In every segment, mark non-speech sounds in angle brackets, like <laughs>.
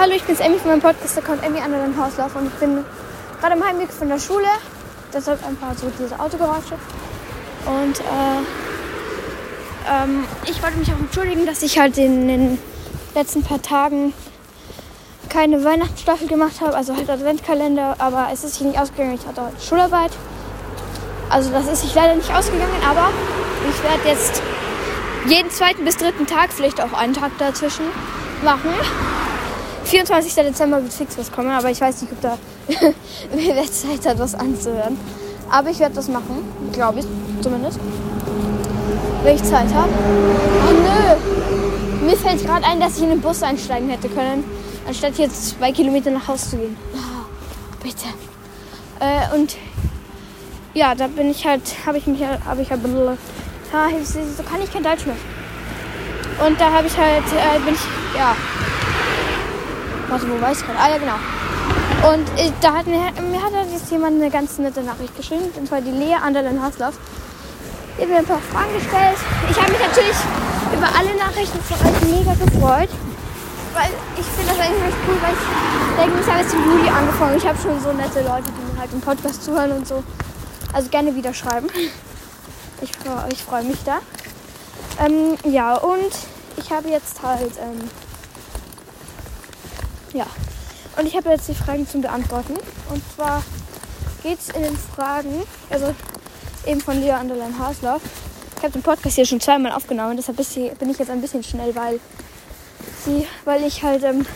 Hallo, ich bin's Emmy von meinem Podcast-Account Emmy an den Hauslauf und ich bin gerade am Heimweg von der Schule. Deshalb ein paar so diese Autogeräusche. Und äh, ähm, ich wollte mich auch entschuldigen, dass ich halt in den letzten paar Tagen keine Weihnachtsstaffel gemacht habe, also halt Adventkalender, aber es ist sich nicht ausgegangen. Ich hatte heute Schularbeit. Also das ist sich leider nicht ausgegangen, aber ich werde jetzt jeden zweiten bis dritten Tag, vielleicht auch einen Tag dazwischen, machen. 24. Dezember wird fix was kommen, aber ich weiß nicht, ob da <laughs> wer Zeit hat, was anzuhören. Aber ich werde das machen, glaube ich zumindest. Wenn ich Zeit habe. Oh nö! Mir fällt gerade ein, dass ich in den Bus einsteigen hätte können, anstatt jetzt zwei Kilometer nach Hause zu gehen. Oh, bitte. Äh, und ja, da bin ich halt, habe ich mich, habe ich halt, ha, so kann ich kein Deutsch mehr. Und da habe ich halt, äh, bin ich, ja. Warte, wo weiß ich gerade? Ah ja, genau. Und äh, da hat mir, mir hat jetzt jemand eine ganz nette Nachricht geschrieben, und zwar die Lea Anderlen Haslav. Die hat mir ein paar Fragen gestellt. Ich habe mich natürlich über alle Nachrichten von euch mega gefreut. Weil ich finde das eigentlich recht cool, weil ich denke, ich habe jetzt im Juli angefangen. Ich habe schon so nette Leute, die mir halt im Podcast zuhören und so. Also gerne wieder schreiben. Ich, ich freue mich da. Ähm, ja, und ich habe jetzt halt, ähm, ja, und ich habe jetzt die Fragen zum Beantworten. Und zwar geht es in den Fragen, also eben von Lea Anderlein Haslauf. Ich habe den Podcast hier schon zweimal aufgenommen, deshalb bin ich jetzt ein bisschen schnell, weil sie, weil ich halt ähm,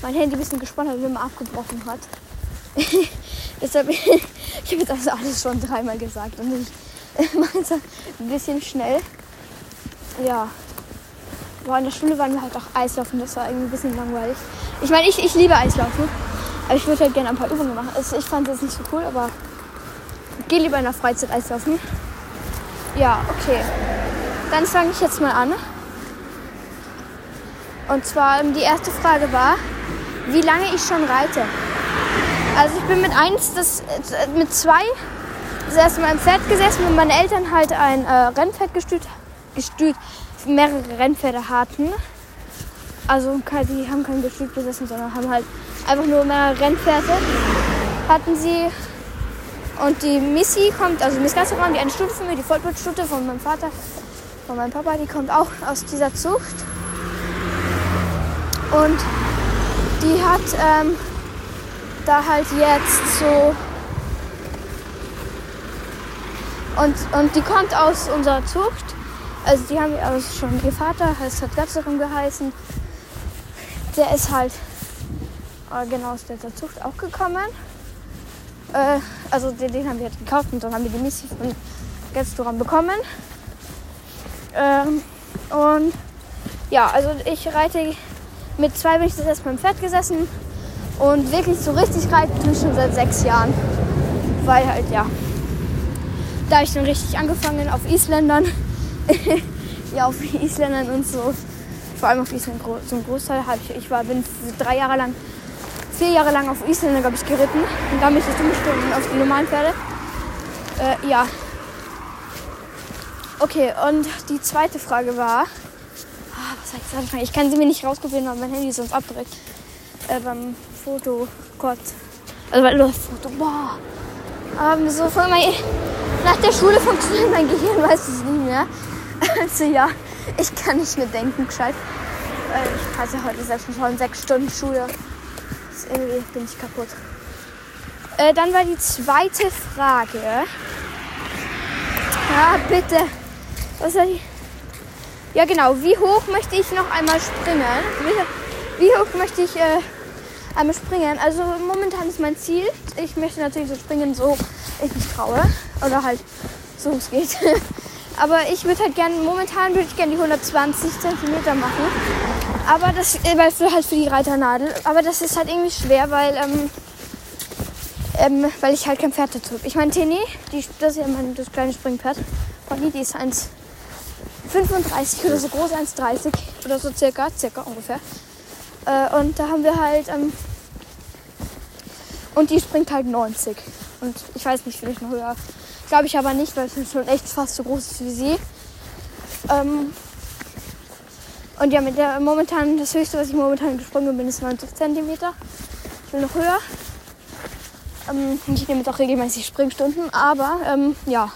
mein Handy ein bisschen gespannt habe und immer abgebrochen hat. <laughs> deshalb, <laughs> ich habe jetzt also alles schon dreimal gesagt und ich <laughs> mache es ein bisschen schnell. Ja. Boah, in der Schule waren wir halt auch Eislaufen, das war irgendwie ein bisschen langweilig. Ich meine, ich, ich liebe Eislaufen, aber ich würde halt gerne ein paar Übungen machen. Also ich fand das nicht so cool, aber gehe lieber in der Freizeit Eislaufen. Ja, okay. Dann fange ich jetzt mal an. Und zwar ähm, die erste Frage war, wie lange ich schon reite. Also ich bin mit eins, das, äh, mit zwei das erste Mal im Pferd gesessen und meine Eltern halt ein äh, Rennpferd gestüt, gestüt, mehrere Rennpferde hatten. Also die haben kein Gestüt besessen, sondern haben halt einfach nur mehrere Rennpferde hatten sie. Und die Missy kommt, also Miss Gasseran, die eine Stute von mir, die Vollblutstute von meinem Vater, von meinem Papa, die kommt auch aus dieser Zucht. Und die hat ähm, da halt jetzt so. Und, und die kommt aus unserer Zucht. Also die haben also schon ihr Vater, es hat Gatzerum geheißen. Der ist halt äh, genau aus der Zucht auch gekommen. Äh, also den, den, haben wir halt gekauft und dann haben wir die Missy von Gatzerum bekommen. Ähm, und ja, also ich reite mit zwei bin ich das erstmal im Pferd gesessen und wirklich so richtig reiten tue ich schon seit sechs Jahren. Weil halt, ja, da ich dann richtig angefangen auf Isländern. <laughs> ja, auf Isländern und so. Vor allem auf Island zum Großteil ich, ich war, bin drei Jahre lang, vier Jahre lang auf Isländer, glaube ich, geritten. Und dann bin ich umgestoßen auf die normalen Pferde. Äh, ja. Okay, und die zweite Frage war, was soll ich sagen? Ich kann sie mir nicht rauskopieren, weil mein Handy ist sonst abdrückt. Äh, beim Foto, Gott. Also weil das Foto, boah. Ähm, so von mein, nach der Schule funktioniert mein Gehirn, weiß es nicht mehr. <laughs> Also ja, ich kann nicht mehr denken, gescheit. Weil ich hatte heute selbst schon sechs Stunden Schule. Das irgendwie bin ich kaputt. Äh, dann war die zweite Frage. Ja, bitte. Was soll ich? Ja, genau. Wie hoch möchte ich noch einmal springen? Wie, wie hoch möchte ich äh, einmal springen? Also momentan ist mein Ziel. Ich möchte natürlich so springen, so ich mich traue. Oder halt so es geht. <laughs> Aber ich würde halt gerne, momentan würde ich gerne die 120 cm machen. Aber das, äh, weil für, halt für die Reiternadel. Aber das ist halt irgendwie schwer, weil, ähm, ähm, weil ich halt kein Pferd dazu habe. Ich meine, Tene, die, das ist ja mein, das kleine Springpferd. Bonnie, die ist eins 35 oder so groß, 1,30 oder so circa, circa ungefähr. Äh, und da haben wir halt, ähm, und die springt halt 90. Und ich weiß nicht, vielleicht noch höher. Glaube ich aber nicht, weil es schon echt fast so groß ist wie sie. Ähm, Und ja, mit der momentan, das höchste, was ich momentan gesprungen bin, ist 90 cm. Ich will noch höher. Ähm, ich nehme jetzt auch regelmäßig Springstunden, aber ähm, ja.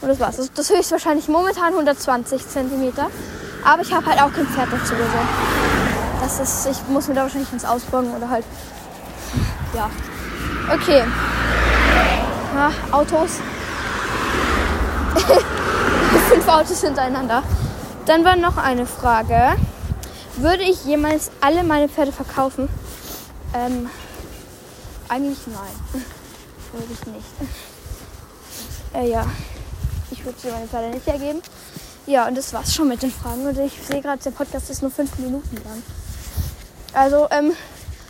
Und das war's. Das, das höchstwahrscheinlich momentan 120 cm. Aber ich habe halt auch kein Pferd dazu so. Das ist, ich muss mir da wahrscheinlich ins Ausbauen oder halt. Ja. Okay. Ja, Autos. Fünf Autos hintereinander. Dann war noch eine Frage. Würde ich jemals alle meine Pferde verkaufen? Ähm, eigentlich nein. <laughs> Würde ich nicht. Äh, ja. Ich würde sie meine Pferde nicht ergeben. Ja, und das war's schon mit den Fragen. Und ich sehe gerade, der Podcast ist nur fünf Minuten lang. Also, ähm,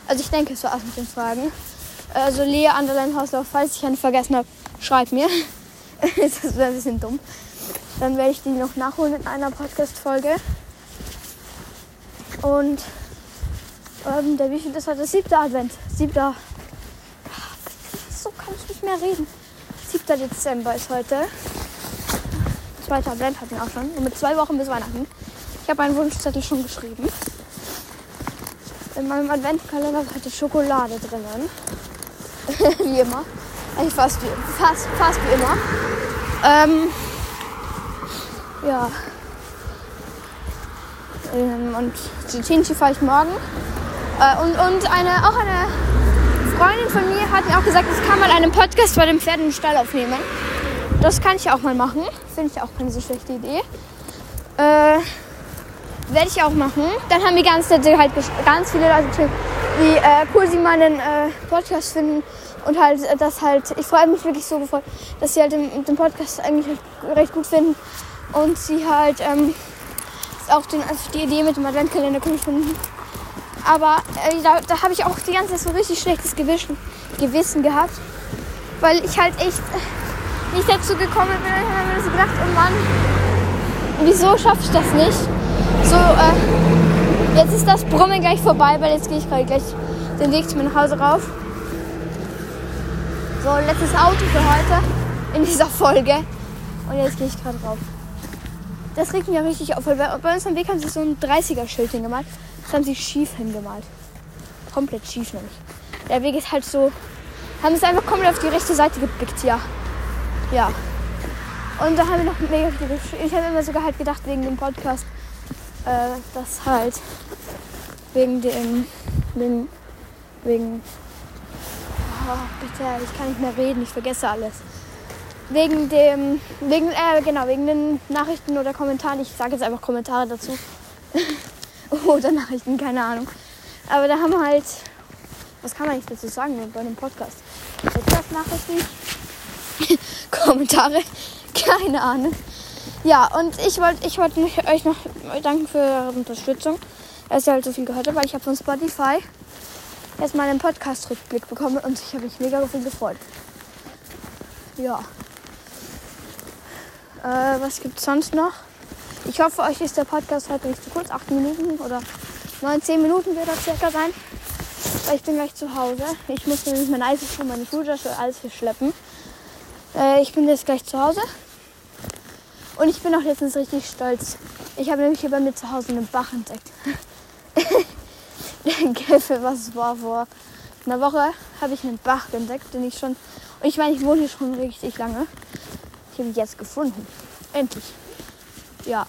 also ich denke, es war's mit den Fragen. Also Lea Anderlein Hauslauf, falls ich eine vergessen habe, schreib mir. <laughs> das wäre ein bisschen dumm. Dann werde ich die noch nachholen in einer Podcast-Folge. Und ähm, der wie viel ist heute? Siebter Advent. Siebter. So kann ich nicht mehr reden. 7. Dezember ist heute. Zweiter Advent hatten wir auch schon. Und mit zwei Wochen bis Weihnachten. Ich habe einen Wunschzettel schon geschrieben. In meinem Adventkalender ist heute Schokolade drinnen. <laughs> wie immer. Eigentlich fast wie, fast, fast wie immer. Ähm, ja. Ähm, und zu Tinchi fahre ich morgen. Äh, und und eine, auch eine Freundin von mir hat mir auch gesagt, ich kann mal einen Podcast bei dem Pferd im Stall aufnehmen. Das kann ich auch mal machen. Finde ich auch keine so schlechte Idee. Äh, Werde ich auch machen. Dann haben wir ganz, halt ganz viele Leute geschrieben, wie äh, cool sie meinen äh, Podcast finden. Und halt, äh, das halt, ich freue mich wirklich so gefreut, dass sie halt den, den Podcast eigentlich recht gut finden. Und sie halt ähm, auch den, also die Idee mit dem Adventkalender cool finden. Aber äh, da, da habe ich auch die ganze Zeit so richtig schlechtes Gewissen, Gewissen gehabt. Weil ich halt echt nicht dazu gekommen bin. Ich habe mir so gedacht, oh Mann, wieso schaffe ich das nicht? So, äh, jetzt ist das Brummen gleich vorbei, weil jetzt gehe ich gerade gleich den Weg zu mir nach Hause rauf. So, letztes Auto für heute in dieser Folge. Und jetzt gehe ich gerade rauf. Das regt mich ja richtig auf, weil bei uns am Weg haben sie so ein 30er-Schild hingemalt. Das haben sie schief hingemalt. Komplett schief nämlich. Der Weg ist halt so. Haben es einfach komplett auf die rechte Seite geblickt, ja. Ja. Und da haben wir noch mega viel Ich habe immer sogar halt gedacht, wegen dem Podcast, äh, dass halt wegen dem, dem wegen Oh, bitte, ich kann nicht mehr reden, ich vergesse alles. Wegen dem, wegen, äh, genau, wegen den Nachrichten oder Kommentaren. Ich sage jetzt einfach Kommentare dazu. <laughs> oder Nachrichten, keine Ahnung. Aber da haben wir halt, was kann man nicht dazu sagen bei einem Podcast? Nachrichten, <laughs> Kommentare, <laughs> keine Ahnung. Ja, und ich wollte ich wollt euch noch danken für eure Unterstützung, dass ihr halt so viel gehört habt, weil ich habe von Spotify erstmal einen Podcast-Rückblick bekommen und ich habe mich mega viel gefreut. Ja. Äh, was gibt es sonst noch? Ich hoffe, euch ist der Podcast heute nicht zu kurz. Acht Minuten oder neun, zehn Minuten wird er circa sein. Weil ich bin gleich zu Hause. Ich muss nämlich mein Eis und meine Schultasche alles hier schleppen. Äh, ich bin jetzt gleich zu Hause. Und ich bin auch letztens richtig stolz. Ich habe nämlich hier bei mir zu Hause einen Bach entdeckt. <laughs> Für was war vor einer Woche habe ich einen Bach entdeckt, den ich schon. Und ich meine, ich wohne hier schon richtig lange. Ich jetzt gefunden. Endlich. Ja.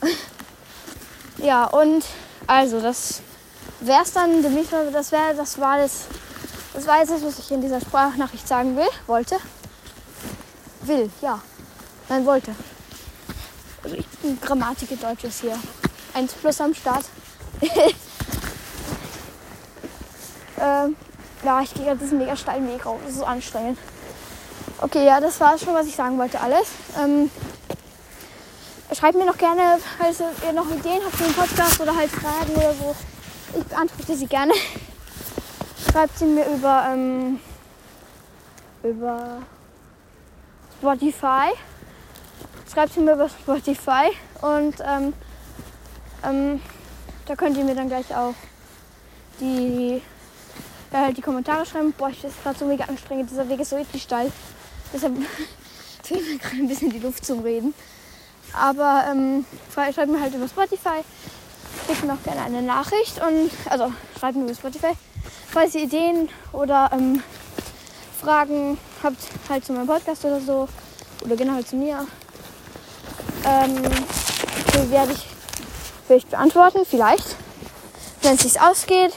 Ja, und also das wäre es dann. Das wäre, das war das. Das war jetzt das, was ich in dieser Sprachnachricht sagen will, wollte. Will, ja. Nein, wollte. Also ich bin Grammatik Deutsch ist hier. 1 plus am Start. <laughs> Ähm, ja, ich gehe gerade diesen mega steilen Weg rauf. Das ist so anstrengend. Okay, ja, das war schon, was ich sagen wollte, alles. Ähm, schreibt mir noch gerne, falls ihr noch Ideen habt für den Podcast oder halt Fragen oder so. Ich beantworte sie gerne. <laughs> Schreibt sie mir über, ähm, über Spotify. Schreibt sie mir über Spotify und ähm, ähm, da könnt ihr mir dann gleich auch die äh, die Kommentare schreiben. Boah, ich ist gerade so mega anstrengend. Dieser Weg ist so richtig steil. Deshalb <laughs> fehlt mir gerade ein bisschen die Luft zum Reden. Aber ähm, schreibt mir halt über Spotify. schickt mir auch gerne eine Nachricht und also schreibt mir über Spotify, falls ihr Ideen oder ähm, Fragen habt halt zu meinem Podcast oder so oder generell zu mir. Ähm, die werde ich vielleicht beantworten, vielleicht, wenn es sich ausgeht.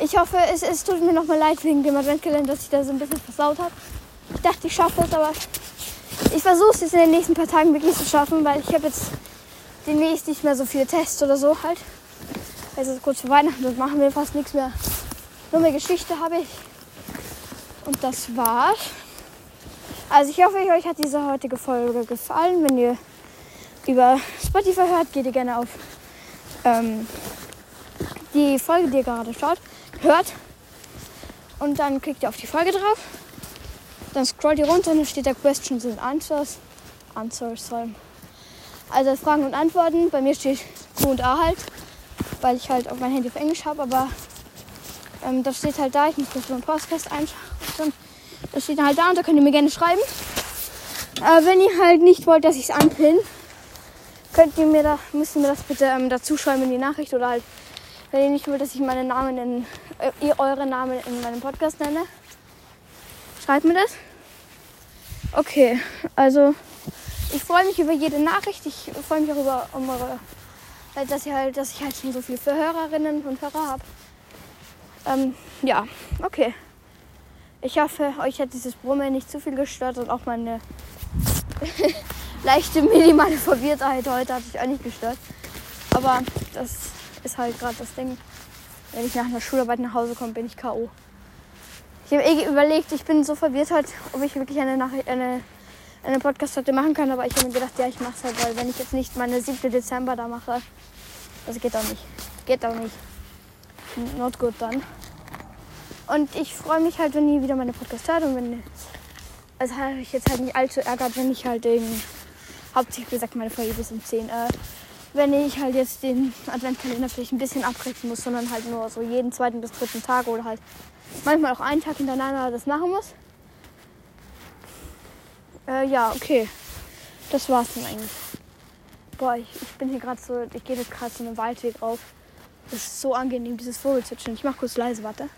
Ich hoffe, es, es tut mir nochmal leid wegen dem Adventkalender, dass ich da so ein bisschen versaut habe. Ich dachte, ich schaffe es, aber ich versuche es jetzt in den nächsten paar Tagen wirklich zu schaffen, weil ich habe jetzt demnächst nicht mehr so viele Tests oder so halt. Also kurz vor Weihnachten, das machen wir fast nichts mehr. Nur mehr Geschichte habe ich. Und das war's. Also ich hoffe, euch hat diese heutige Folge gefallen. Wenn ihr über Spotify hört, geht ihr gerne auf ähm, die Folge, die ihr gerade schaut, hört. Und dann klickt ihr auf die Folge drauf. Dann scrollt ihr runter und dann steht da Questions and Answers. Answers, also Fragen und Antworten. Bei mir steht Q und A halt, weil ich halt auf mein Handy auf Englisch habe, aber ähm, das steht halt da. Ich muss das so einen Podcast einschalten. Das steht halt da und da könnt ihr mir gerne schreiben. Aber wenn ihr halt nicht wollt, dass ich es anpinne, könnt ihr mir da, müsst ihr mir das bitte ähm, dazu schreiben in die Nachricht oder halt, wenn ihr nicht wollt, dass ich meinen Namen in, äh, eure Namen in meinem Podcast nenne, schreibt mir das. Okay, also ich freue mich über jede Nachricht. Ich freue mich auch über um eure, dass, ihr halt, dass ich halt schon so viele Hörerinnen und Hörer habe. Ähm, ja, okay. Ich hoffe, euch hat dieses Brummen nicht zu viel gestört und auch meine <laughs> leichte minimale Verwirrtheit heute hat sich auch nicht gestört. Aber das ist halt gerade das Ding. Wenn ich nach einer Schularbeit nach Hause komme, bin ich K.O. Ich habe eh überlegt, ich bin so verwirrt heute, ob ich wirklich eine, Nachricht, eine einen Podcast heute machen kann, aber ich habe mir gedacht, ja, ich mache es halt, weil wenn ich jetzt nicht meine 7. Dezember da mache, das geht auch nicht. Geht auch nicht. Not good dann. Und ich freue mich halt, wenn ihr wieder meine Podcast hört und wenn also habe ich jetzt halt nicht allzu ärgert, wenn ich halt den hauptsächlich gesagt meine Folge bis um 10 äh, wenn ich halt jetzt den Adventkalender vielleicht ein bisschen abbrechen muss, sondern halt nur so jeden zweiten bis dritten Tag oder halt manchmal auch einen Tag hintereinander das machen muss. Äh, ja, okay. Das war's dann eigentlich. Boah, ich, ich bin hier gerade so, ich gehe jetzt gerade so einen Waldweg rauf. Das ist so angenehm, dieses Vogelzwitschern. Ich mach kurz leise, warte.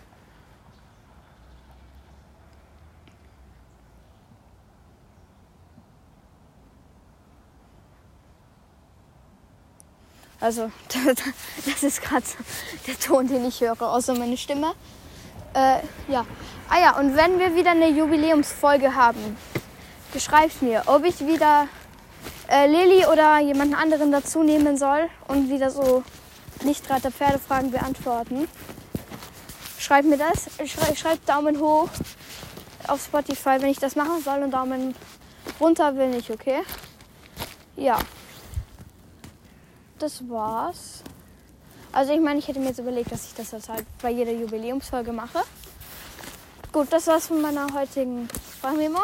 Also, <laughs> das ist gerade so der Ton, den ich höre, außer meine Stimme. Äh, ja. Ah ja, und wenn wir wieder eine Jubiläumsfolge haben, schreibt mir, ob ich wieder äh, Lilly oder jemanden anderen dazu nehmen soll und wieder so nicht gerade Pferdefragen beantworten. Schreibt mir das. Schrei schreibt Daumen hoch auf Spotify, wenn ich das machen soll und Daumen runter will nicht, okay? Ja. Das war's. Also ich meine, ich hätte mir jetzt überlegt, dass ich das jetzt halt bei jeder Jubiläumsfolge mache. Gut, das war's von meiner heutigen Sprachmemo.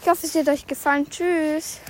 Ich hoffe, es hat euch gefallen. Tschüss.